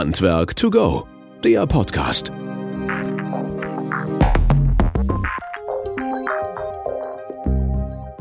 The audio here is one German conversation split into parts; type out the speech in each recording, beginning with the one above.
Handwerk to go, der Podcast.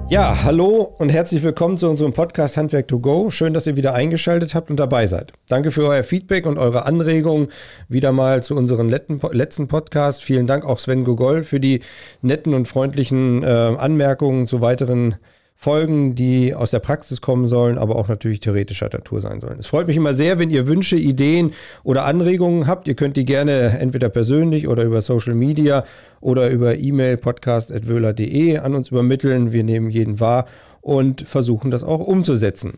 Ja, hallo und herzlich willkommen zu unserem Podcast Handwerk to Go. Schön, dass ihr wieder eingeschaltet habt und dabei seid. Danke für euer Feedback und eure Anregungen wieder mal zu unserem letzten Podcast. Vielen Dank auch Sven Gogol für die netten und freundlichen äh, Anmerkungen zu weiteren Folgen, die aus der Praxis kommen sollen, aber auch natürlich theoretischer Natur sein sollen. Es freut mich immer sehr, wenn ihr Wünsche, Ideen oder Anregungen habt. Ihr könnt die gerne entweder persönlich oder über Social Media oder über E-Mail podcast.wöhler.de an uns übermitteln. Wir nehmen jeden wahr und versuchen das auch umzusetzen.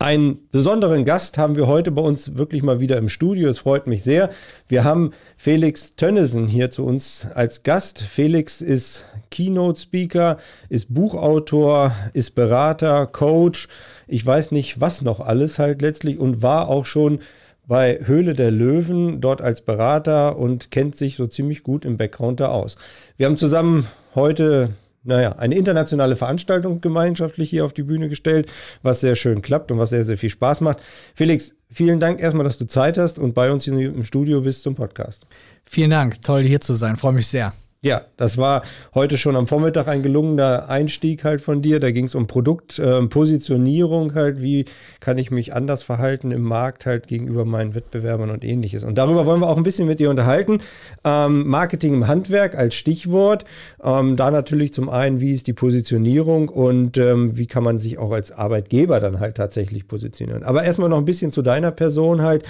Einen besonderen Gast haben wir heute bei uns wirklich mal wieder im Studio. Es freut mich sehr. Wir haben Felix Tönnesen hier zu uns als Gast. Felix ist Keynote Speaker, ist Buchautor, ist Berater, Coach. Ich weiß nicht, was noch alles halt letztlich und war auch schon bei Höhle der Löwen dort als Berater und kennt sich so ziemlich gut im Background da aus. Wir haben zusammen heute naja, eine internationale Veranstaltung gemeinschaftlich hier auf die Bühne gestellt, was sehr schön klappt und was sehr, sehr viel Spaß macht. Felix, vielen Dank erstmal, dass du Zeit hast und bei uns hier im Studio bist zum Podcast. Vielen Dank, toll hier zu sein, freue mich sehr. Ja, das war heute schon am Vormittag ein gelungener Einstieg halt von dir. Da ging es um Produktpositionierung äh, halt, wie kann ich mich anders verhalten im Markt halt gegenüber meinen Wettbewerbern und ähnliches. Und darüber wollen wir auch ein bisschen mit dir unterhalten. Ähm, Marketing im Handwerk als Stichwort. Ähm, da natürlich zum einen, wie ist die Positionierung und ähm, wie kann man sich auch als Arbeitgeber dann halt tatsächlich positionieren. Aber erstmal noch ein bisschen zu deiner Person halt.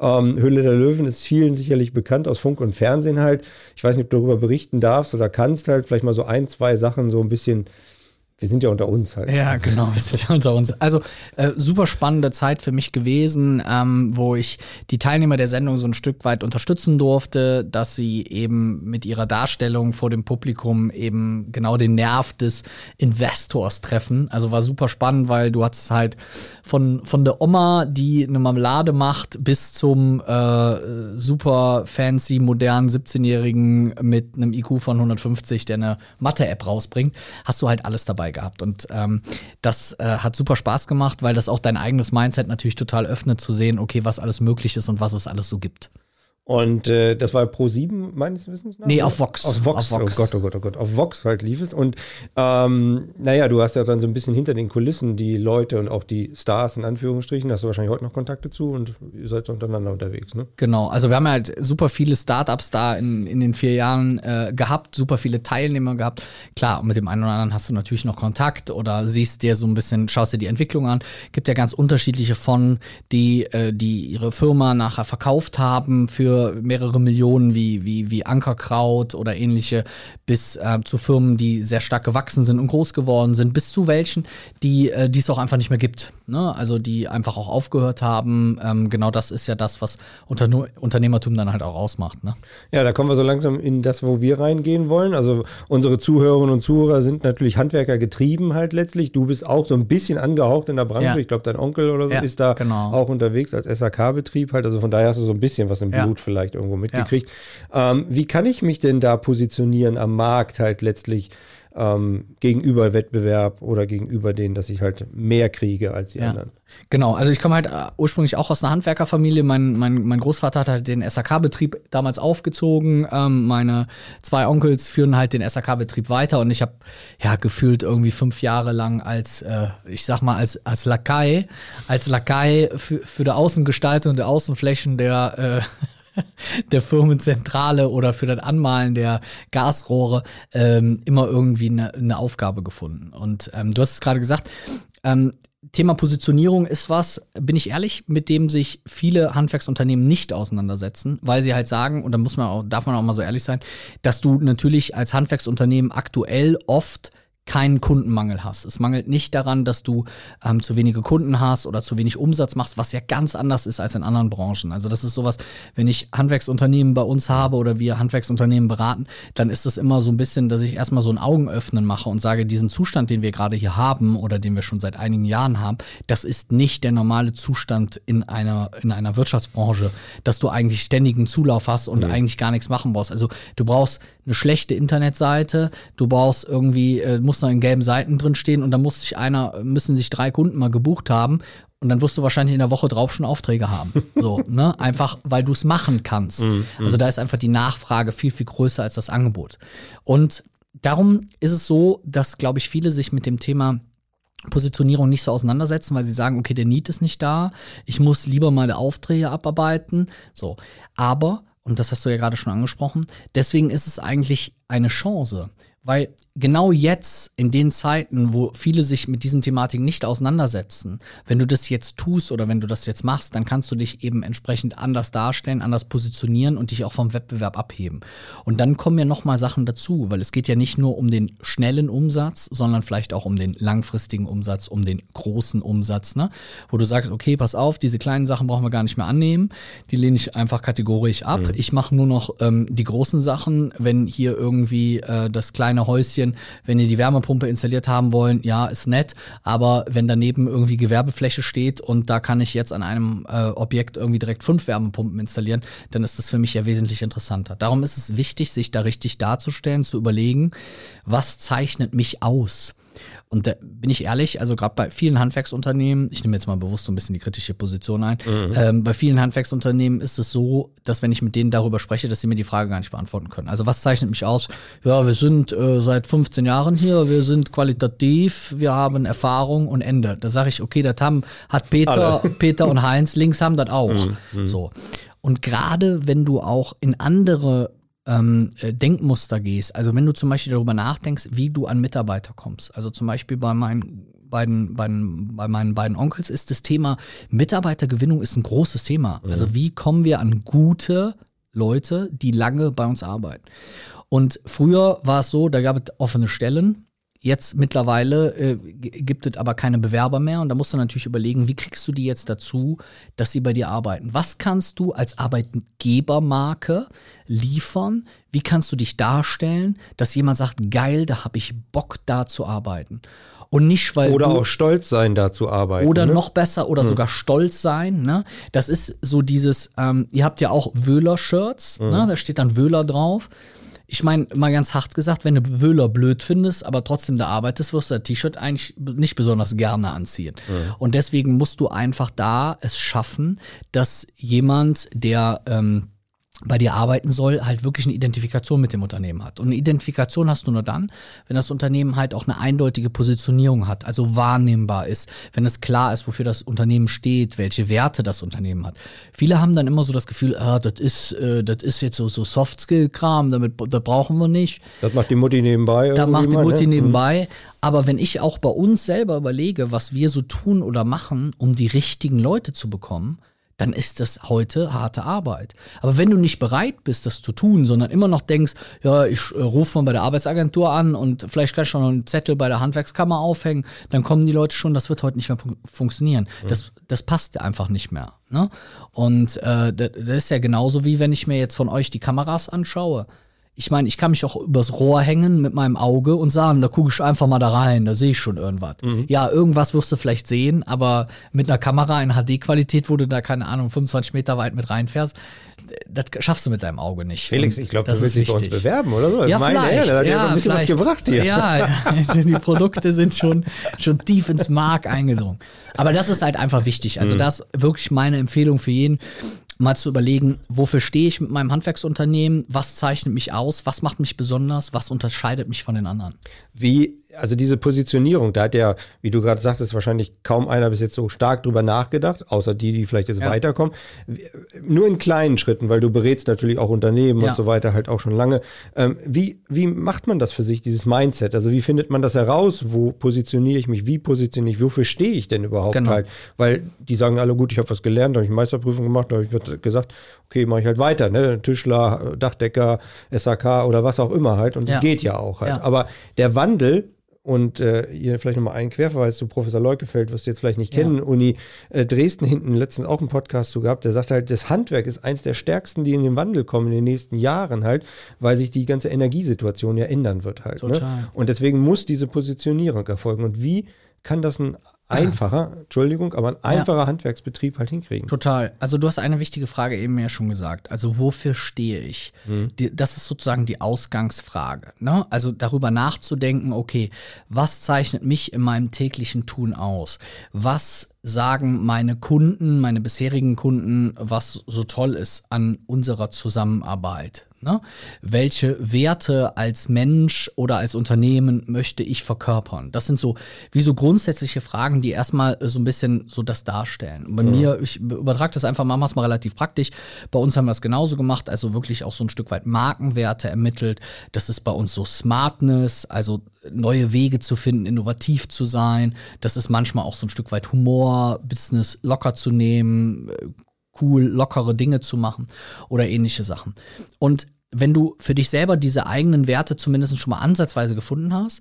Ähm, Hülle der Löwen ist vielen sicherlich bekannt aus Funk und Fernsehen halt. Ich weiß nicht, ob du darüber berichten darfst oder kannst halt vielleicht mal so ein, zwei Sachen so ein bisschen wir sind ja unter uns halt. Ja, genau, wir sind ja unter uns. Also äh, super spannende Zeit für mich gewesen, ähm, wo ich die Teilnehmer der Sendung so ein Stück weit unterstützen durfte, dass sie eben mit ihrer Darstellung vor dem Publikum eben genau den Nerv des Investors treffen. Also war super spannend, weil du hattest halt von, von der Oma, die eine Marmelade macht, bis zum äh, super fancy, modernen 17-Jährigen mit einem IQ von 150, der eine Mathe-App rausbringt, hast du halt alles dabei dabei gehabt. Und ähm, das äh, hat super Spaß gemacht, weil das auch dein eigenes Mindset natürlich total öffnet, zu sehen, okay, was alles möglich ist und was es alles so gibt. Und äh, das war Pro 7 meines Wissens nach? Nee, auf Vox. Auf Vox. Auf Vox. Oh Gott, oh Gott, oh Gott. Auf Vox halt lief es. Und ähm, naja, du hast ja dann so ein bisschen hinter den Kulissen die Leute und auch die Stars in Anführungsstrichen. Da hast du wahrscheinlich heute noch Kontakte zu und ihr seid so untereinander unterwegs, ne? Genau. Also wir haben halt super viele Startups da in, in den vier Jahren äh, gehabt, super viele Teilnehmer gehabt. Klar, mit dem einen oder anderen hast du natürlich noch Kontakt oder siehst dir so ein bisschen, schaust dir die Entwicklung an. Gibt ja ganz unterschiedliche von, die, äh, die ihre Firma nachher verkauft haben für mehrere Millionen wie, wie, wie Ankerkraut oder ähnliche, bis äh, zu Firmen, die sehr stark gewachsen sind und groß geworden sind, bis zu welchen, die äh, es auch einfach nicht mehr gibt. Ne? Also die einfach auch aufgehört haben. Ähm, genau das ist ja das, was Unter Unternehmertum dann halt auch ausmacht. Ne? Ja, da kommen wir so langsam in das, wo wir reingehen wollen. Also unsere Zuhörerinnen und Zuhörer sind natürlich Handwerker getrieben halt letztlich. Du bist auch so ein bisschen angehaucht in der Branche. Ja. Ich glaube, dein Onkel oder so ja, ist da genau. auch unterwegs als SAK-Betrieb halt. Also von daher hast du so ein bisschen was im Blut vielleicht irgendwo mitgekriegt. Ja. Ähm, wie kann ich mich denn da positionieren am Markt halt letztlich? ähm, gegenüber Wettbewerb oder gegenüber denen, dass ich halt mehr kriege als die ja. anderen. Genau, also ich komme halt äh, ursprünglich auch aus einer Handwerkerfamilie. Mein, mein, mein Großvater hat halt den SAK-Betrieb damals aufgezogen. Ähm, meine zwei Onkels führen halt den SAK-Betrieb weiter und ich habe ja gefühlt irgendwie fünf Jahre lang als, äh, ich sag mal, als, als Lakai, als Lakai für, für die Außengestaltung der Außenflächen der äh, der Firmenzentrale oder für das Anmalen der Gasrohre ähm, immer irgendwie eine, eine Aufgabe gefunden. Und ähm, du hast es gerade gesagt, ähm, Thema Positionierung ist was, bin ich ehrlich, mit dem sich viele Handwerksunternehmen nicht auseinandersetzen, weil sie halt sagen, und da muss man auch, darf man auch mal so ehrlich sein, dass du natürlich als Handwerksunternehmen aktuell oft keinen Kundenmangel hast. Es mangelt nicht daran, dass du ähm, zu wenige Kunden hast oder zu wenig Umsatz machst, was ja ganz anders ist als in anderen Branchen. Also das ist sowas, wenn ich Handwerksunternehmen bei uns habe oder wir Handwerksunternehmen beraten, dann ist das immer so ein bisschen, dass ich erstmal so ein Augenöffnen mache und sage, diesen Zustand, den wir gerade hier haben oder den wir schon seit einigen Jahren haben, das ist nicht der normale Zustand in einer, in einer Wirtschaftsbranche, dass du eigentlich ständigen Zulauf hast und mhm. eigentlich gar nichts machen brauchst. Also du brauchst eine schlechte Internetseite, du brauchst irgendwie, äh, musst noch in gelben Seiten drin stehen und da muss sich einer, müssen sich drei Kunden mal gebucht haben und dann wirst du wahrscheinlich in der Woche drauf schon Aufträge haben. So, ne? Einfach, weil du es machen kannst. Also da ist einfach die Nachfrage viel, viel größer als das Angebot. Und darum ist es so, dass, glaube ich, viele sich mit dem Thema Positionierung nicht so auseinandersetzen, weil sie sagen, okay, der Need ist nicht da, ich muss lieber meine Aufträge abarbeiten. So. Aber, und das hast du ja gerade schon angesprochen, deswegen ist es eigentlich eine Chance. Weil genau jetzt, in den Zeiten, wo viele sich mit diesen Thematiken nicht auseinandersetzen, wenn du das jetzt tust oder wenn du das jetzt machst, dann kannst du dich eben entsprechend anders darstellen, anders positionieren und dich auch vom Wettbewerb abheben. Und dann kommen ja nochmal Sachen dazu, weil es geht ja nicht nur um den schnellen Umsatz, sondern vielleicht auch um den langfristigen Umsatz, um den großen Umsatz, ne? Wo du sagst, okay, pass auf, diese kleinen Sachen brauchen wir gar nicht mehr annehmen, die lehne ich einfach kategorisch ab. Mhm. Ich mache nur noch ähm, die großen Sachen, wenn hier irgendwie äh, das kleine kleine Häuschen, wenn ihr die Wärmepumpe installiert haben wollen, ja, ist nett, aber wenn daneben irgendwie Gewerbefläche steht und da kann ich jetzt an einem äh, Objekt irgendwie direkt fünf Wärmepumpen installieren, dann ist das für mich ja wesentlich interessanter. Darum ist es wichtig, sich da richtig darzustellen, zu überlegen, was zeichnet mich aus? Und da bin ich ehrlich, also gerade bei vielen Handwerksunternehmen, ich nehme jetzt mal bewusst so ein bisschen die kritische Position ein, mhm. ähm, bei vielen Handwerksunternehmen ist es so, dass wenn ich mit denen darüber spreche, dass sie mir die Frage gar nicht beantworten können. Also was zeichnet mich aus? Ja, wir sind äh, seit 15 Jahren hier, wir sind qualitativ, wir haben Erfahrung und Ende. Da sage ich, okay, das haben, hat Peter, Peter und Heinz links haben das auch. Mhm. mhm. So. Und gerade wenn du auch in andere ähm, äh, Denkmuster gehst. Also wenn du zum Beispiel darüber nachdenkst, wie du an Mitarbeiter kommst. Also zum Beispiel bei meinen beiden, beiden, bei meinen beiden Onkels ist das Thema Mitarbeitergewinnung ist ein großes Thema. Mhm. Also wie kommen wir an gute Leute, die lange bei uns arbeiten. Und früher war es so, da gab es offene Stellen Jetzt mittlerweile äh, gibt es aber keine Bewerber mehr und da musst du natürlich überlegen, wie kriegst du die jetzt dazu, dass sie bei dir arbeiten? Was kannst du als Arbeitgebermarke liefern? Wie kannst du dich darstellen, dass jemand sagt, geil, da habe ich Bock, da zu arbeiten? Und nicht, weil. Oder auch stolz sein, da zu arbeiten. Oder ne? noch besser, oder hm. sogar stolz sein. Ne? Das ist so dieses, ähm, ihr habt ja auch Wöhler-Shirts, hm. ne? da steht dann Wöhler drauf. Ich meine, mal ganz hart gesagt, wenn du Wöhler blöd findest, aber trotzdem da arbeitest, wirst du das T-Shirt eigentlich nicht besonders gerne anziehen. Mhm. Und deswegen musst du einfach da es schaffen, dass jemand, der ähm, bei dir arbeiten soll, halt wirklich eine Identifikation mit dem Unternehmen hat. Und eine Identifikation hast du nur dann, wenn das Unternehmen halt auch eine eindeutige Positionierung hat, also wahrnehmbar ist, wenn es klar ist, wofür das Unternehmen steht, welche Werte das Unternehmen hat. Viele haben dann immer so das Gefühl, ah, das ist, äh, das ist jetzt so, so Soft-Skill-Kram, damit das brauchen wir nicht. Das macht die Mutti nebenbei. Da macht die Mutti ne? nebenbei. Aber wenn ich auch bei uns selber überlege, was wir so tun oder machen, um die richtigen Leute zu bekommen, dann ist das heute harte Arbeit. Aber wenn du nicht bereit bist, das zu tun, sondern immer noch denkst, ja, ich äh, rufe mal bei der Arbeitsagentur an und vielleicht kann ich schon einen Zettel bei der Handwerkskammer aufhängen, dann kommen die Leute schon, das wird heute nicht mehr funktionieren. Mhm. Das, das passt einfach nicht mehr. Ne? Und äh, das ist ja genauso wie wenn ich mir jetzt von euch die Kameras anschaue ich meine, ich kann mich auch übers Rohr hängen mit meinem Auge und sagen, da gucke ich einfach mal da rein, da sehe ich schon irgendwas. Mhm. Ja, irgendwas wirst du vielleicht sehen, aber mit einer Kamera in HD-Qualität, wo du da, keine Ahnung, 25 Meter weit mit reinfährst, das schaffst du mit deinem Auge nicht. Felix, und ich glaube, du willst dich bei uns bewerben, oder so? Ja, meine vielleicht. Er, ja, ein bisschen vielleicht. was gebracht hier. Ja, die Produkte sind schon, schon tief ins Mark eingedrungen. Aber das ist halt einfach wichtig. Also, mhm. das ist wirklich meine Empfehlung für jeden mal zu überlegen, wofür stehe ich mit meinem Handwerksunternehmen, was zeichnet mich aus, was macht mich besonders, was unterscheidet mich von den anderen. Wie also diese Positionierung, da hat ja, wie du gerade sagtest, wahrscheinlich kaum einer bis jetzt so stark drüber nachgedacht, außer die, die vielleicht jetzt ja. weiterkommen. Nur in kleinen Schritten, weil du berätst natürlich auch Unternehmen ja. und so weiter halt auch schon lange. Ähm, wie, wie macht man das für sich, dieses Mindset? Also wie findet man das heraus? Wo positioniere ich mich? Wie positioniere ich? Wofür stehe ich denn überhaupt genau. halt? Weil die sagen alle, gut, ich habe was gelernt, habe ich Meisterprüfung gemacht, da habe ich gesagt, okay, mache ich halt weiter, ne? Tischler, Dachdecker, SAK oder was auch immer halt. Und es ja. geht ja auch halt. Aber der Wandel und äh, hier vielleicht nochmal einen Querverweis zu Professor Leukefeld, was du jetzt vielleicht nicht kennen, ja. Uni äh, Dresden hinten letztens auch einen Podcast zu gehabt, der sagt halt, das Handwerk ist eins der stärksten, die in den Wandel kommen in den nächsten Jahren halt, weil sich die ganze Energiesituation ja ändern wird halt. Total. Ne? Und deswegen muss diese Positionierung erfolgen. Und wie kann das ein einfacher, Entschuldigung, aber ein einfacher ja. Handwerksbetrieb halt hinkriegen. Total. Also du hast eine wichtige Frage eben ja schon gesagt. Also wofür stehe ich? Mhm. Die, das ist sozusagen die Ausgangsfrage. Ne? Also darüber nachzudenken, okay, was zeichnet mich in meinem täglichen Tun aus? Was sagen meine Kunden, meine bisherigen Kunden, was so toll ist an unserer Zusammenarbeit? Ne? Welche Werte als Mensch oder als Unternehmen möchte ich verkörpern? Das sind so wie so grundsätzliche Fragen, die erstmal so ein bisschen so das darstellen. Und bei ja. mir, ich übertrage das einfach, machen wir es mal relativ praktisch. Bei uns haben wir es genauso gemacht, also wirklich auch so ein Stück weit Markenwerte ermittelt. Das ist bei uns so Smartness, also neue Wege zu finden, innovativ zu sein. Das ist manchmal auch so ein Stück weit Humor, Business locker zu nehmen, cool, lockere Dinge zu machen oder ähnliche Sachen. Und wenn du für dich selber diese eigenen Werte zumindest schon mal ansatzweise gefunden hast,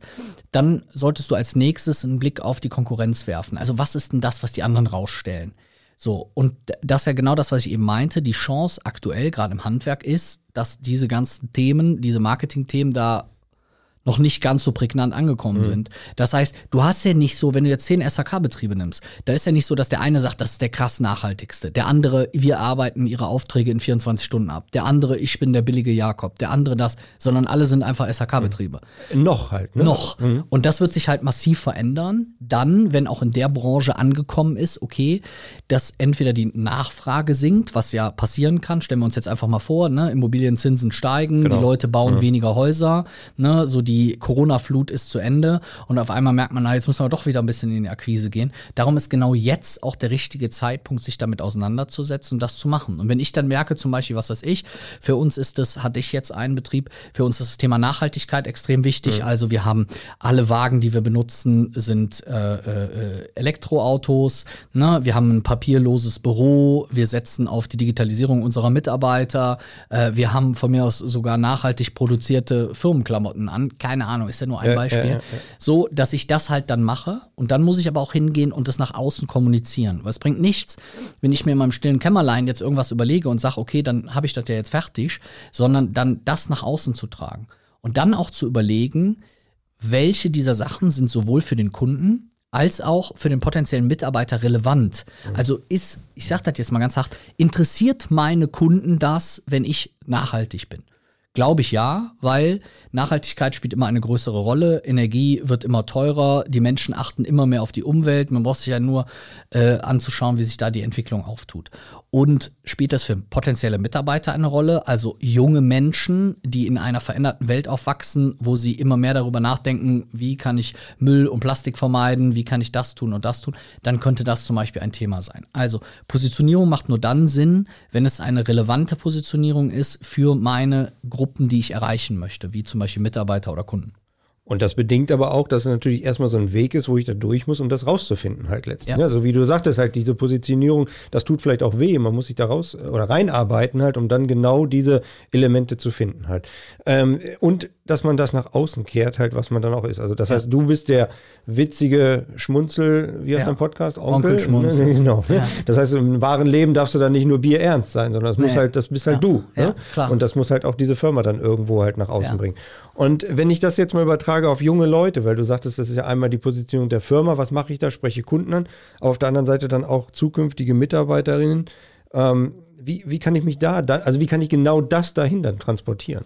dann solltest du als nächstes einen Blick auf die Konkurrenz werfen. Also was ist denn das, was die anderen rausstellen? So, und das ist ja genau das, was ich eben meinte. Die Chance aktuell, gerade im Handwerk, ist, dass diese ganzen Themen, diese Marketing-Themen da noch nicht ganz so prägnant angekommen mhm. sind. Das heißt, du hast ja nicht so, wenn du jetzt zehn SAK-Betriebe nimmst, da ist ja nicht so, dass der eine sagt, das ist der krass nachhaltigste. Der andere, wir arbeiten ihre Aufträge in 24 Stunden ab. Der andere, ich bin der billige Jakob. Der andere das, sondern alle sind einfach SAK-Betriebe. Mhm. Noch halt, ne? Noch. Mhm. Und das wird sich halt massiv verändern. Dann, wenn auch in der Branche angekommen ist, okay, dass entweder die Nachfrage sinkt, was ja passieren kann, stellen wir uns jetzt einfach mal vor, ne? Immobilienzinsen steigen, genau. die Leute bauen mhm. weniger Häuser, ne? so die die Corona-Flut ist zu Ende und auf einmal merkt man, na, jetzt müssen wir doch wieder ein bisschen in die Akquise gehen. Darum ist genau jetzt auch der richtige Zeitpunkt, sich damit auseinanderzusetzen und das zu machen. Und wenn ich dann merke, zum Beispiel, was weiß ich, für uns ist das, hatte ich jetzt einen Betrieb, für uns ist das Thema Nachhaltigkeit extrem wichtig. Mhm. Also wir haben alle Wagen, die wir benutzen, sind äh, äh, Elektroautos. Ne? Wir haben ein papierloses Büro. Wir setzen auf die Digitalisierung unserer Mitarbeiter. Äh, wir haben von mir aus sogar nachhaltig produzierte Firmenklamotten an keine Ahnung, ist ja nur ein ja, Beispiel. Ja, so, dass ich das halt dann mache und dann muss ich aber auch hingehen und das nach außen kommunizieren. Weil es bringt nichts, wenn ich mir in meinem stillen Kämmerlein jetzt irgendwas überlege und sage, okay, dann habe ich das ja jetzt fertig, sondern dann das nach außen zu tragen. Und dann auch zu überlegen, welche dieser Sachen sind sowohl für den Kunden als auch für den potenziellen Mitarbeiter relevant. Mhm. Also ist, ich sage das jetzt mal ganz hart, interessiert meine Kunden das, wenn ich nachhaltig bin? Glaube ich ja, weil Nachhaltigkeit spielt immer eine größere Rolle. Energie wird immer teurer. Die Menschen achten immer mehr auf die Umwelt. Man braucht sich ja nur äh, anzuschauen, wie sich da die Entwicklung auftut. Und spielt das für potenzielle Mitarbeiter eine Rolle? Also junge Menschen, die in einer veränderten Welt aufwachsen, wo sie immer mehr darüber nachdenken, wie kann ich Müll und Plastik vermeiden, wie kann ich das tun und das tun, dann könnte das zum Beispiel ein Thema sein. Also Positionierung macht nur dann Sinn, wenn es eine relevante Positionierung ist für meine Gruppen, die ich erreichen möchte, wie zum Beispiel Mitarbeiter oder Kunden. Und das bedingt aber auch, dass es natürlich erstmal so ein Weg ist, wo ich da durch muss, um das rauszufinden halt letztlich. Ja. Also wie du sagtest halt, diese Positionierung, das tut vielleicht auch weh. Man muss sich da raus oder reinarbeiten halt, um dann genau diese Elemente zu finden halt. Ähm, und dass man das nach außen kehrt halt, was man dann auch ist. Also das ja. heißt, du bist der witzige Schmunzel, wie heißt ja. dein Podcast? Onkel, Onkel Schmunzel. genau. Ja. Das heißt, im wahren Leben darfst du dann nicht nur Bier ernst sein, sondern das muss nee. halt, das bist halt du. Ne? Und das muss halt auch diese Firma dann irgendwo halt nach außen bringen. Und wenn ich das jetzt mal übertrage auf junge Leute, weil du sagtest, das ist ja einmal die Positionierung der Firma, was mache ich da? Spreche Kunden an, aber auf der anderen Seite dann auch zukünftige Mitarbeiterinnen. Ähm, wie, wie kann ich mich da, da, also wie kann ich genau das dahin dann transportieren?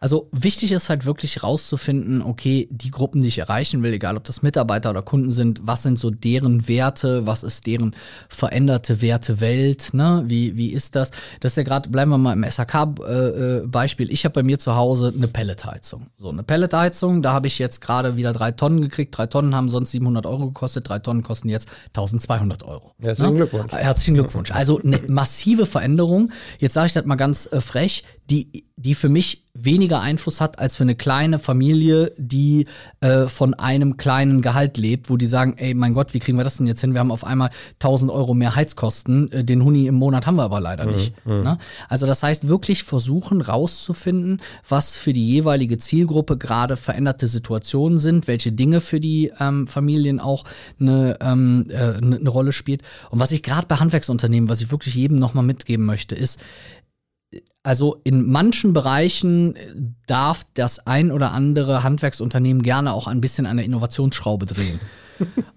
Also wichtig ist halt wirklich rauszufinden, okay, die Gruppen, die ich erreichen will, egal ob das Mitarbeiter oder Kunden sind, was sind so deren Werte, was ist deren veränderte Wertewelt, ne? Wie, wie ist das? Das ist ja gerade, bleiben wir mal im SAK-Beispiel. Äh, ich habe bei mir zu Hause eine Pelletheizung. So, eine Pelletheizung, da habe ich jetzt gerade wieder drei Tonnen gekriegt. Drei Tonnen haben sonst 700 Euro gekostet, drei Tonnen kosten jetzt 1200 Euro. Herzlichen ne? Glückwunsch. Herzlichen Glückwunsch. Also eine massive Veränderung. Jetzt sage ich das mal ganz äh, frech, die, die für mich weniger Einfluss hat als für eine kleine Familie, die äh, von einem kleinen Gehalt lebt, wo die sagen, ey, mein Gott, wie kriegen wir das denn jetzt hin? Wir haben auf einmal 1000 Euro mehr Heizkosten, äh, den Huni im Monat haben wir aber leider mhm, nicht. Mhm. Ne? Also das heißt, wirklich versuchen rauszufinden, was für die jeweilige Zielgruppe gerade veränderte Situationen sind, welche Dinge für die ähm, Familien auch eine, ähm, äh, eine Rolle spielt. Und was ich gerade bei Handwerksunternehmen, was ich wirklich jedem nochmal mitgeben möchte, ist, also in manchen Bereichen darf das ein oder andere Handwerksunternehmen gerne auch ein bisschen an der Innovationsschraube drehen.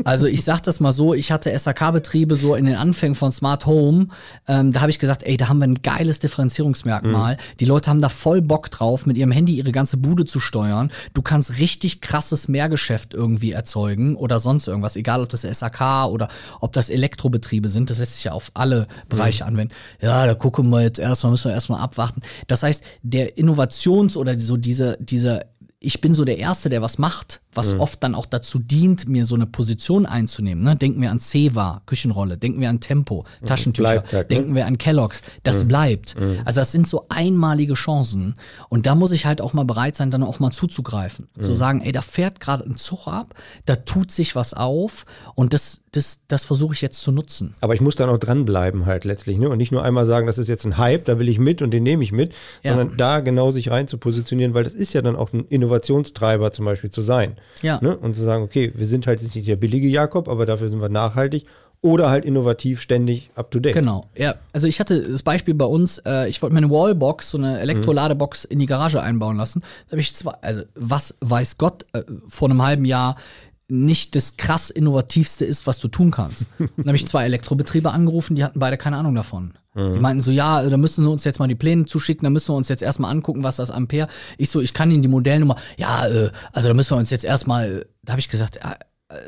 Also ich sag das mal so, ich hatte SAK-Betriebe so in den Anfängen von Smart Home, ähm, da habe ich gesagt, ey, da haben wir ein geiles Differenzierungsmerkmal. Mhm. Die Leute haben da voll Bock drauf, mit ihrem Handy ihre ganze Bude zu steuern. Du kannst richtig krasses Mehrgeschäft irgendwie erzeugen oder sonst irgendwas, egal ob das SAK oder ob das Elektrobetriebe sind, das lässt sich ja auf alle Bereiche mhm. anwenden. Ja, da gucken wir jetzt erstmal, müssen wir erstmal abwarten. Das heißt, der Innovations- oder so diese, diese ich bin so der Erste, der was macht, was mhm. oft dann auch dazu dient, mir so eine Position einzunehmen. Ne? Denken wir an Ceva, Küchenrolle, denken wir an Tempo, mhm. Taschentücher, ne? denken wir an Kellogg's. Das mhm. bleibt. Mhm. Also das sind so einmalige Chancen. Und da muss ich halt auch mal bereit sein, dann auch mal zuzugreifen. Zu mhm. sagen, ey, da fährt gerade ein Zug ab, da tut sich was auf und das, das, das versuche ich jetzt zu nutzen. Aber ich muss dann auch dranbleiben halt letztlich. Ne? Und nicht nur einmal sagen, das ist jetzt ein Hype, da will ich mit und den nehme ich mit, ja. sondern da genau sich rein zu positionieren, weil das ist ja dann auch ein Innovation Innovationstreiber zum Beispiel zu sein. Ja. Ne? Und zu sagen, okay, wir sind halt jetzt nicht der billige Jakob, aber dafür sind wir nachhaltig oder halt innovativ, ständig up to date. Genau, ja. Also ich hatte das Beispiel bei uns, äh, ich wollte mir eine Wallbox, so eine Elektroladebox in die Garage einbauen lassen. Da habe ich zwar, also was weiß Gott, äh, vor einem halben Jahr nicht das krass innovativste ist, was du tun kannst. Dann habe ich zwei Elektrobetriebe angerufen, die hatten beide keine Ahnung davon. Mhm. Die meinten so, ja, da müssen sie uns jetzt mal die Pläne zuschicken, da müssen wir uns jetzt erstmal angucken, was das Ampere. Ich so, ich kann Ihnen die Modellnummer, ja, äh, also da müssen wir uns jetzt erstmal, da habe ich gesagt, äh,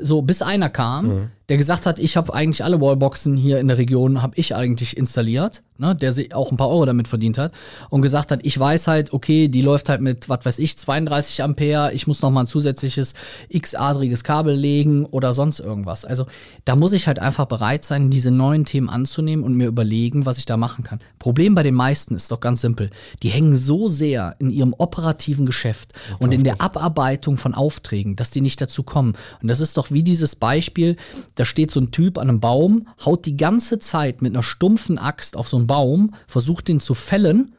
so bis einer kam, mhm. Der gesagt hat, ich habe eigentlich alle Wallboxen hier in der Region, habe ich eigentlich installiert ne, der sich auch ein paar Euro damit verdient hat und gesagt hat, ich weiß halt, okay, die läuft halt mit, was weiß ich, 32 Ampere, ich muss noch mal ein zusätzliches x-adriges Kabel legen oder sonst irgendwas. Also da muss ich halt einfach bereit sein, diese neuen Themen anzunehmen und mir überlegen, was ich da machen kann. Problem bei den meisten ist doch ganz simpel. Die hängen so sehr in ihrem operativen Geschäft ja, und in der Abarbeitung von Aufträgen, dass die nicht dazu kommen. Und das ist doch wie dieses Beispiel, da steht so ein Typ an einem Baum, haut die ganze Zeit mit einer stumpfen Axt auf so ein Baum, versucht den zu fällen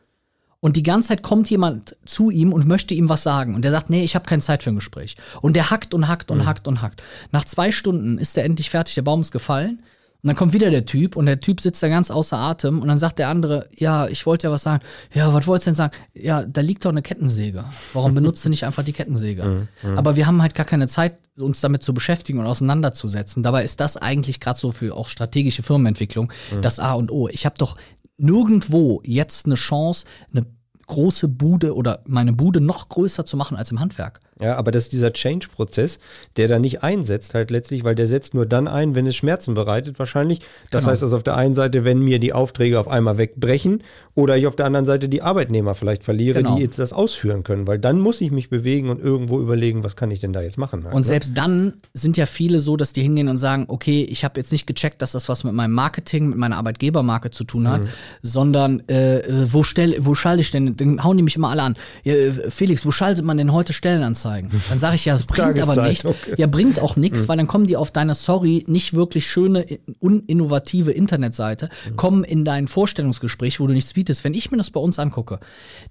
und die ganze Zeit kommt jemand zu ihm und möchte ihm was sagen. Und der sagt, nee, ich habe keine Zeit für ein Gespräch. Und der hackt und hackt und mhm. hackt und hackt. Nach zwei Stunden ist er endlich fertig, der Baum ist gefallen. Und dann kommt wieder der Typ und der Typ sitzt da ganz außer Atem und dann sagt der andere, ja, ich wollte ja was sagen. Ja, was wolltest du denn sagen? Ja, da liegt doch eine Kettensäge. Warum benutzt du nicht einfach die Kettensäge? Mhm, mhm. Aber wir haben halt gar keine Zeit, uns damit zu beschäftigen und auseinanderzusetzen. Dabei ist das eigentlich gerade so für auch strategische Firmenentwicklung mhm. das A und O. Ich habe doch nirgendwo jetzt eine Chance, eine große Bude oder meine Bude noch größer zu machen als im Handwerk. Ja, aber das ist dieser Change-Prozess, der da nicht einsetzt halt letztlich, weil der setzt nur dann ein, wenn es Schmerzen bereitet wahrscheinlich. Das genau. heißt also auf der einen Seite, wenn mir die Aufträge auf einmal wegbrechen oder ich auf der anderen Seite die Arbeitnehmer vielleicht verliere, genau. die jetzt das ausführen können, weil dann muss ich mich bewegen und irgendwo überlegen, was kann ich denn da jetzt machen. Halt, und ne? selbst dann sind ja viele so, dass die hingehen und sagen, okay, ich habe jetzt nicht gecheckt, dass das was mit meinem Marketing, mit meiner Arbeitgebermarke zu tun hat, mhm. sondern äh, äh wo, stell, wo schalte ich denn, dann hauen die mich immer alle an. Äh, Felix, wo schaltet man denn heute Stellenanzeigen? Anzeigen. Dann sage ich ja, es bringt aber nichts. Okay. Ja, bringt auch nichts, mhm. weil dann kommen die auf deiner, sorry, nicht wirklich schöne, uninnovative Internetseite, mhm. kommen in dein Vorstellungsgespräch, wo du nichts bietest. Wenn ich mir das bei uns angucke,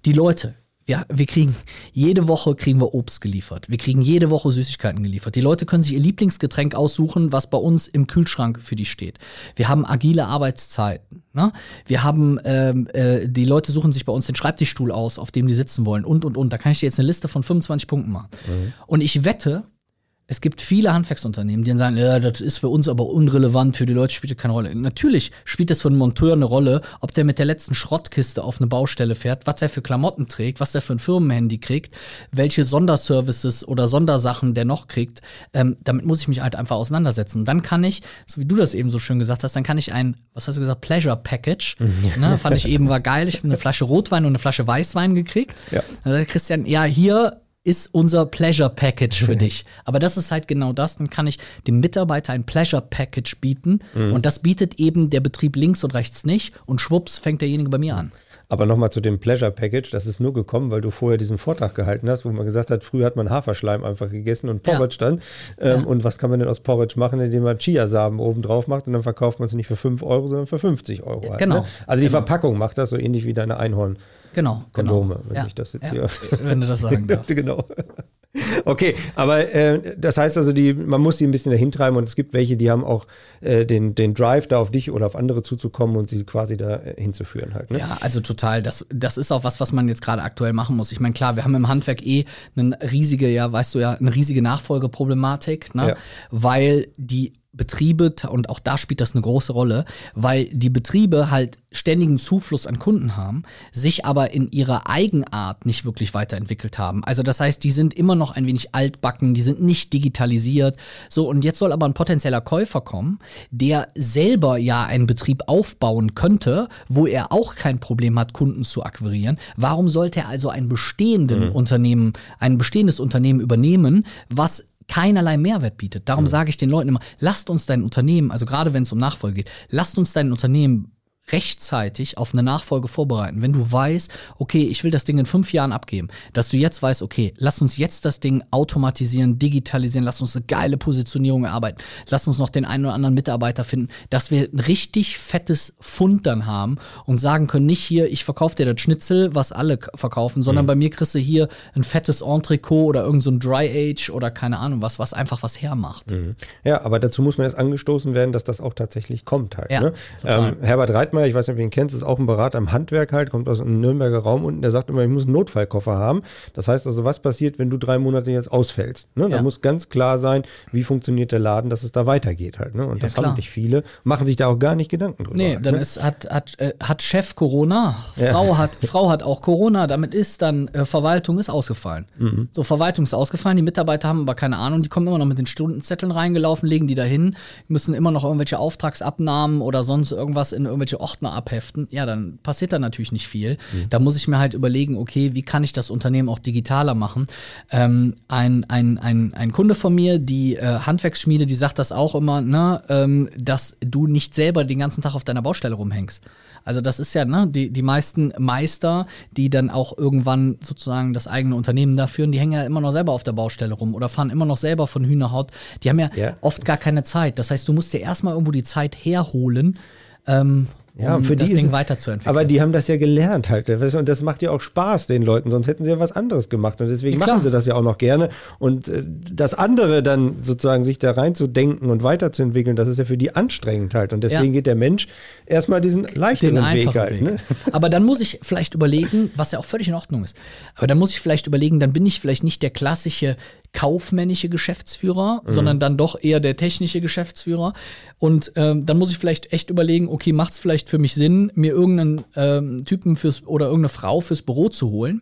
die Leute, ja, wir kriegen jede Woche kriegen wir Obst geliefert. Wir kriegen jede Woche Süßigkeiten geliefert. Die Leute können sich ihr Lieblingsgetränk aussuchen, was bei uns im Kühlschrank für die steht. Wir haben agile Arbeitszeiten. Ne? Wir haben ähm, äh, die Leute suchen sich bei uns den Schreibtischstuhl aus, auf dem die sitzen wollen und und und. Da kann ich dir jetzt eine Liste von 25 Punkten machen. Mhm. Und ich wette, es gibt viele Handwerksunternehmen, die dann sagen, ja, das ist für uns aber unrelevant, für die Leute spielt das keine Rolle. Natürlich spielt es für einen Monteur eine Rolle, ob der mit der letzten Schrottkiste auf eine Baustelle fährt, was er für Klamotten trägt, was er für ein Firmenhandy kriegt, welche Sonderservices oder Sondersachen der noch kriegt. Ähm, damit muss ich mich halt einfach auseinandersetzen. Und dann kann ich, so wie du das eben so schön gesagt hast, dann kann ich ein, was hast du gesagt, Pleasure Package, ne, fand ich eben war geil. Ich habe eine Flasche Rotwein und eine Flasche Weißwein gekriegt. Ja. Christian, ja, hier ist unser Pleasure Package für dich. Aber das ist halt genau das. Dann kann ich dem Mitarbeiter ein Pleasure Package bieten. Mhm. Und das bietet eben der Betrieb links und rechts nicht. Und schwupps fängt derjenige bei mir an. Aber nochmal zu dem Pleasure Package, das ist nur gekommen, weil du vorher diesen Vortrag gehalten hast, wo man gesagt hat, früher hat man Haferschleim einfach gegessen und Porridge ja. dann. Ähm, ja. Und was kann man denn aus Porridge machen, indem man Chiasamen oben drauf macht und dann verkauft man es nicht für 5 Euro, sondern für 50 Euro. Halt, genau. Ne? Also die genau. Verpackung macht das so ähnlich wie deine Einhorn. Genau. Kondome, genau. wenn ja, ich das jetzt ja, hier. Wenn du das sagen darfst. genau. Okay, aber äh, das heißt also, die, man muss die ein bisschen dahin treiben und es gibt welche, die haben auch äh, den, den Drive, da auf dich oder auf andere zuzukommen und sie quasi da äh, hinzuführen halt. Ne? Ja, also total. Das, das ist auch was, was man jetzt gerade aktuell machen muss. Ich meine, klar, wir haben im Handwerk eh eine riesige, ja, weißt du ja, eine riesige Nachfolgeproblematik, ne? Ja. weil die Betriebe, und auch da spielt das eine große Rolle, weil die Betriebe halt ständigen Zufluss an Kunden haben, sich aber in ihrer Eigenart nicht wirklich weiterentwickelt haben. Also das heißt, die sind immer noch ein wenig altbacken, die sind nicht digitalisiert. So, und jetzt soll aber ein potenzieller Käufer kommen, der selber ja einen Betrieb aufbauen könnte, wo er auch kein Problem hat, Kunden zu akquirieren. Warum sollte er also ein bestehenden Unternehmen, ein bestehendes Unternehmen übernehmen, was keinerlei Mehrwert bietet. Darum sage ich den Leuten immer, lasst uns dein Unternehmen, also gerade wenn es um Nachfolge geht, lasst uns dein Unternehmen rechtzeitig auf eine Nachfolge vorbereiten. Wenn du weißt, okay, ich will das Ding in fünf Jahren abgeben, dass du jetzt weißt, okay, lass uns jetzt das Ding automatisieren, digitalisieren, lass uns eine geile Positionierung erarbeiten, lass uns noch den einen oder anderen Mitarbeiter finden, dass wir ein richtig fettes Fund dann haben und sagen können, nicht hier, ich verkaufe dir das Schnitzel, was alle verkaufen, sondern bei mir kriegst du hier ein fettes Entrecot oder irgend so ein Dry Age oder keine Ahnung was, was einfach was hermacht. Ja, aber dazu muss man jetzt angestoßen werden, dass das auch tatsächlich kommt halt. Ja, ne? ähm, Herbert Reitmeier, ich weiß nicht, ob du ihn kennst, ist auch ein Berater im Handwerk halt, kommt aus einem Nürnberger Raum unten, der sagt immer, ich muss einen Notfallkoffer haben. Das heißt also, was passiert, wenn du drei Monate jetzt ausfällst? Ne? Da Ja. muss ganz klar sein, wie funktioniert der Laden, dass es da weitergeht halt. Ne? Und das klar. haben nicht viele, machen sich da auch gar nicht Gedanken drüber. Nee, halt, dann ne? ist, hat, hat, äh, hat Chef Corona, Frau, hat, Frau hat auch Corona, damit ist dann äh, Verwaltung ist ausgefallen. Mhm. So, Verwaltung ist ausgefallen, die Mitarbeiter haben aber keine Ahnung, die kommen immer noch mit den Stundenzetteln reingelaufen, legen die dahin, müssen immer noch irgendwelche Auftragsabnahmen oder sonst irgendwas in irgendwelche Ordner abheften. Ja, dann passiert da natürlich nicht viel. Mhm. Da muss ich mir halt überlegen, okay, wie kann ich das Unternehmen auch digitaler machen? Ähm, ein, ein, ein, ein Kunde von mir, die äh, Handwerksschmiede, die sagt das auch immer, ne, ähm, dass du nicht selber den ganzen Tag auf deiner Baustelle rumhängst. Also das ist ja, ne, die, die meisten Meister, die dann auch irgendwann sozusagen das eigene Unternehmen da führen, die hängen ja immer noch selber auf der Baustelle rum oder fahren immer noch selber von Hühnerhaut. Die haben ja, Ja. oft gar keine Zeit. Das heißt, du musst dir erstmal irgendwo die Zeit herholen, ähm, um und für das die Ding ist- weiterzuentwickeln. Aber die haben das ja gelernt halt. Und das macht ja auch Spaß den Leuten, sonst hätten sie ja was anderes gemacht. Und deswegen Ja, machen sie das ja auch noch gerne. Und äh, das andere dann sozusagen sich da reinzudenken und weiterzuentwickeln, das ist ja für die anstrengend halt. Und deswegen Ja. geht der Mensch erstmal diesen leichteren den Weg halt. Weg. Ne? Aber dann muss ich vielleicht überlegen, was ja auch völlig in Ordnung ist. Aber dann muss ich vielleicht überlegen, dann bin ich vielleicht nicht der klassische kaufmännische Geschäftsführer, Mhm. sondern dann doch eher der technische Geschäftsführer. Und ähm, dann muss ich vielleicht echt überlegen, okay, macht es vielleicht für mich Sinn, mir irgendeinen ähm, Typen fürs oder irgendeine Frau fürs Büro zu holen?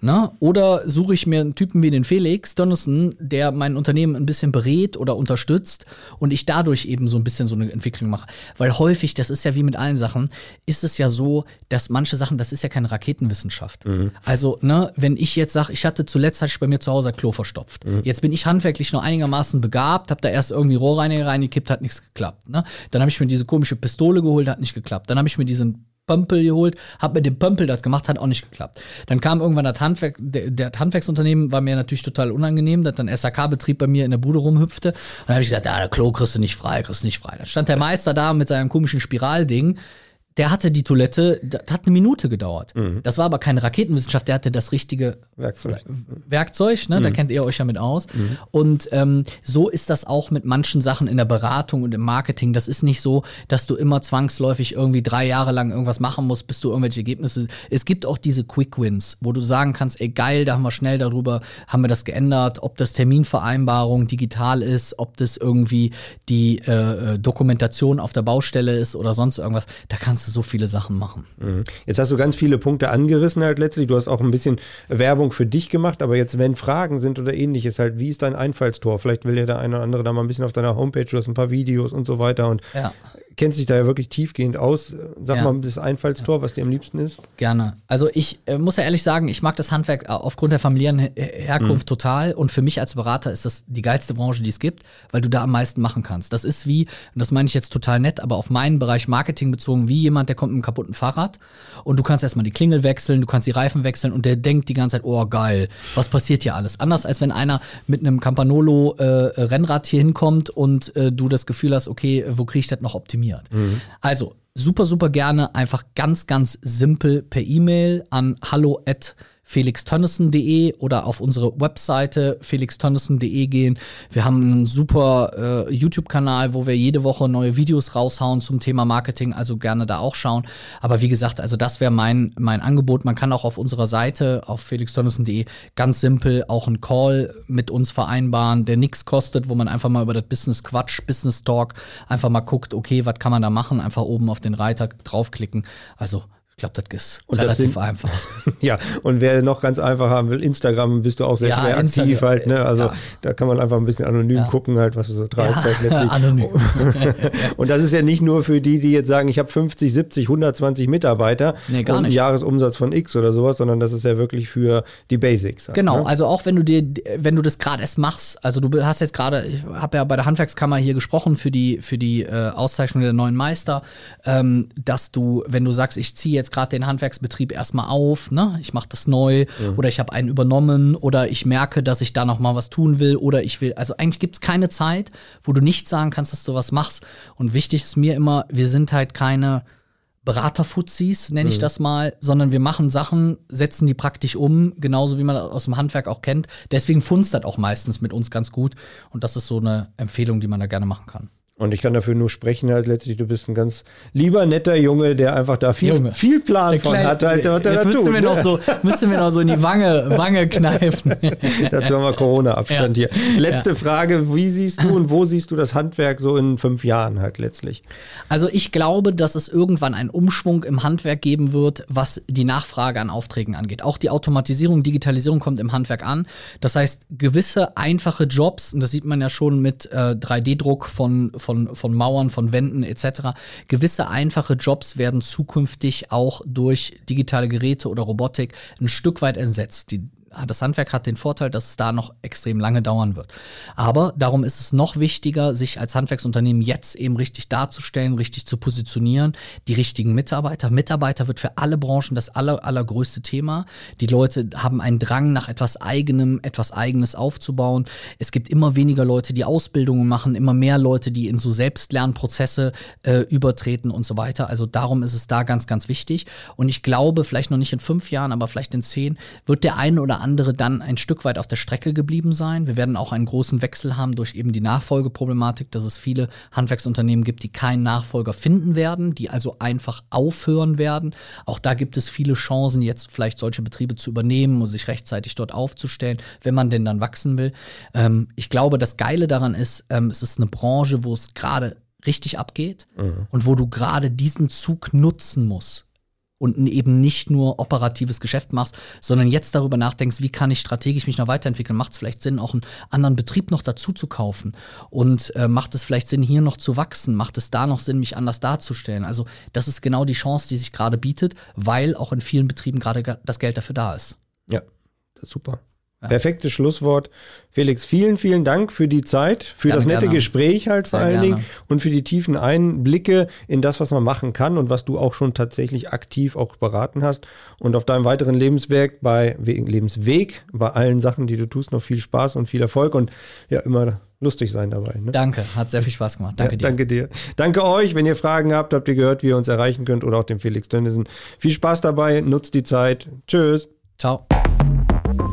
Na? Oder suche ich mir einen Typen wie den Felix Donaldson, der mein Unternehmen ein bisschen berät oder unterstützt und ich dadurch eben so ein bisschen so eine Entwicklung mache. Weil häufig, das ist ja wie mit allen Sachen, ist es ja so, dass manche Sachen, das ist ja keine Raketenwissenschaft. Also, ne, wenn ich jetzt sage, ich hatte zuletzt hatte ich bei mir zu Hause ein Klo verstopft. Jetzt bin ich handwerklich noch einigermaßen begabt, habe da erst irgendwie Rohrreiniger reingekippt, hat nichts geklappt. Ne? Dann habe ich mir diese komische Pistole geholt, hat nicht geklappt. Dann habe ich mir diesen Pömpel geholt, hab mit dem Pömpel das gemacht, hat auch nicht geklappt. Dann kam irgendwann das Handwerk, der, der Handwerksunternehmen war mir natürlich total unangenehm, dass dann SAK-Betrieb bei mir in der Bude rumhüpfte. Und dann habe ich gesagt, ja, der Klo kriegst du nicht frei, kriegst du nicht frei. Dann stand der Meister da mit seinem komischen Spiralding. Der hatte die Toilette, das hat eine Minute gedauert. Das war aber keine Raketenwissenschaft, der hatte das richtige Werkzeug. Werkzeug, ne? da kennt ihr euch ja mit aus. Und ähm, so ist das auch mit manchen Sachen in der Beratung und im Marketing. Das ist nicht so, dass du immer zwangsläufig irgendwie drei Jahre lang irgendwas machen musst, bis du irgendwelche Ergebnisse. Es gibt auch diese Quick Wins, wo du sagen kannst, ey geil, da haben wir schnell darüber, haben wir das geändert, ob das Terminvereinbarung digital ist, ob das irgendwie die äh, äh, Dokumentation auf der Baustelle ist oder sonst irgendwas. Da kannst du so viele Sachen machen. Mhm. Jetzt hast du ganz viele Punkte angerissen halt letztlich. Du hast auch ein bisschen Werbung für dich gemacht, aber jetzt, wenn Fragen sind oder ähnliches, halt, wie ist dein Einfallstor? Vielleicht will ja der eine oder andere da mal ein bisschen auf deiner Homepage, du hast ein paar Videos und so weiter und Ja. Kennst dich da ja wirklich tiefgehend aus. Sag Ja. mal das Einfallstor, was dir am liebsten ist. Gerne. Also ich äh, muss ja ehrlich sagen, ich mag das Handwerk äh, aufgrund der familiären Her Herkunft total und für mich als Berater ist das die geilste Branche, die es gibt, weil du da am meisten machen kannst. Das ist wie, und das meine ich jetzt total nett, aber auf meinen Bereich Marketing bezogen, wie jemand, der kommt mit einem kaputten Fahrrad und du kannst erstmal die Klingel wechseln, du kannst die Reifen wechseln und der denkt die ganze Zeit, oh geil, was passiert hier alles? Anders als wenn einer mit einem Campanolo äh, Rennrad hier hinkommt und äh, du das Gefühl hast, okay, wo kriege ich das noch optimiert? Also super, super gerne einfach ganz, ganz simpel per E-Mail an hallo at felixtönnissen.de oder auf unsere Webseite felixtönnissen.de gehen. Wir haben einen super äh, YouTube-Kanal, wo wir jede Woche neue Videos raushauen zum Thema Marketing, also gerne da auch schauen. Aber wie gesagt, also das wäre mein, mein Angebot. Man kann auch auf unserer Seite auf felixtönnissen.de ganz simpel auch einen Call mit uns vereinbaren, der nichts kostet, wo man einfach mal über das Business Quatsch, Business Talk einfach mal guckt, okay, was kann man da machen? Einfach oben auf den Reiter draufklicken. Also ich glaube, das ist Und das relativ sind- einfach. Ja, und wer noch ganz einfach haben will, Instagram bist du auch sehr, Ja, sehr aktiv Instagram, halt, ne? Also ja. da kann man einfach ein bisschen anonym Ja. gucken, halt, was du so treibst halt letztlich. anonym. Und das ist ja nicht nur für die, die jetzt sagen, ich habe 50, 70, 120 Mitarbeiter Nee, und einen. Jahresumsatz von X oder sowas, sondern das ist ja wirklich für die Basics. Halt, Genau, Ne? also auch wenn du dir, wenn du das gerade erst machst, also du hast jetzt gerade, ich habe ja bei der Handwerkskammer hier gesprochen für die, für die äh, Auszeichnung der neuen Meister, ähm, dass du, wenn du sagst, ich ziehe jetzt gerade den Handwerksbetrieb erstmal auf, ne, ich mache das neu oder ich habe einen übernommen oder ich merke, dass ich da noch mal was tun will oder ich will, also eigentlich gibt es keine Zeit, wo du nicht sagen kannst, dass du was machst. Und wichtig ist mir immer, wir sind halt keine Beraterfuzis, nenne ich das mal, sondern wir machen Sachen, setzen die praktisch um, genauso wie man das aus dem Handwerk auch kennt. Deswegen funzt das auch meistens mit uns ganz gut. Und das ist so eine Empfehlung, die man da gerne machen kann. Und ich kann dafür nur sprechen, halt letztlich, du bist ein ganz lieber, netter Junge, der einfach da viel, Junge. viel Plan von Kleine- hat, halt, was Jetzt müssten wir ne? noch so, müssten wir noch so in die Wange, Wange kneifen. Dazu haben wir Corona-Abstand Ja. hier. Letzte Frage, wie siehst du und wo siehst du das Handwerk so in fünf Jahren halt letztlich? Also ich glaube, dass es irgendwann einen Umschwung im Handwerk geben wird, was die Nachfrage an Aufträgen angeht. Auch die Automatisierung, Digitalisierung kommt im Handwerk an. Das heißt, gewisse einfache Jobs, und das sieht man ja schon mit äh, 3D-Druck von, von, von Mauern, von Wänden etc., gewisse einfache Jobs werden zukünftig auch durch digitale Geräte oder Robotik ein Stück weit ersetzt. Die das Handwerk hat den Vorteil, dass es da noch extrem lange dauern wird. Aber darum ist es noch wichtiger, sich als Handwerksunternehmen jetzt eben richtig darzustellen, richtig zu positionieren, die richtigen Mitarbeiter. Mitarbeiter wird für alle Branchen das aller, allergrößte Thema. Die Leute haben einen Drang nach etwas Eigenem, etwas Eigenes aufzubauen. Es gibt immer weniger Leute, die Ausbildungen machen, immer mehr Leute, die in so Selbstlernprozesse äh, übertreten und so weiter. Also darum ist es da ganz, ganz wichtig. Und ich glaube, vielleicht noch nicht in fünf Jahren, aber vielleicht in zehn, wird der eine oder andere dann ein Stück weit auf der Strecke geblieben sein. Wir werden auch einen großen Wechsel haben durch eben die Nachfolgeproblematik, dass es viele Handwerksunternehmen gibt, die keinen Nachfolger finden werden, die also einfach aufhören werden. Auch da gibt es viele Chancen, jetzt vielleicht solche Betriebe zu übernehmen und sich rechtzeitig dort aufzustellen, wenn man denn dann wachsen will. Ähm, ich glaube, das Geile daran ist, ähm, es ist eine Branche, wo es gerade richtig abgeht und wo du gerade diesen Zug nutzen musst und eben nicht nur operatives Geschäft machst, sondern jetzt darüber nachdenkst, wie kann ich strategisch mich noch weiterentwickeln? Macht es vielleicht Sinn, auch einen anderen Betrieb noch dazu zu kaufen? Und äh, macht es vielleicht Sinn, hier noch zu wachsen? Macht es da noch Sinn, mich anders darzustellen? Also das ist genau die Chance, die sich gerade bietet, weil auch in vielen Betrieben gerade das Geld dafür da ist. Ja, das ist super. Perfektes Schlusswort. Felix, vielen, vielen Dank für die Zeit, für Gerne, das nette gerne. Gespräch halt vor allen. Dingen und für die tiefen Einblicke in das, was man machen kann und was du auch schon tatsächlich aktiv auch beraten hast. Und auf deinem weiteren Lebenswerk, bei We- Lebensweg, bei allen Sachen, die du tust, noch viel Spaß und viel Erfolg und ja, immer lustig sein dabei. Ne? Danke, hat sehr viel Spaß gemacht. Danke ja, dir. Danke dir. Danke euch. Wenn ihr Fragen habt, habt ihr gehört, wie ihr uns erreichen könnt oder auch den Felix Dönnissen. Viel Spaß dabei, nutzt die Zeit. Tschüss. Ciao.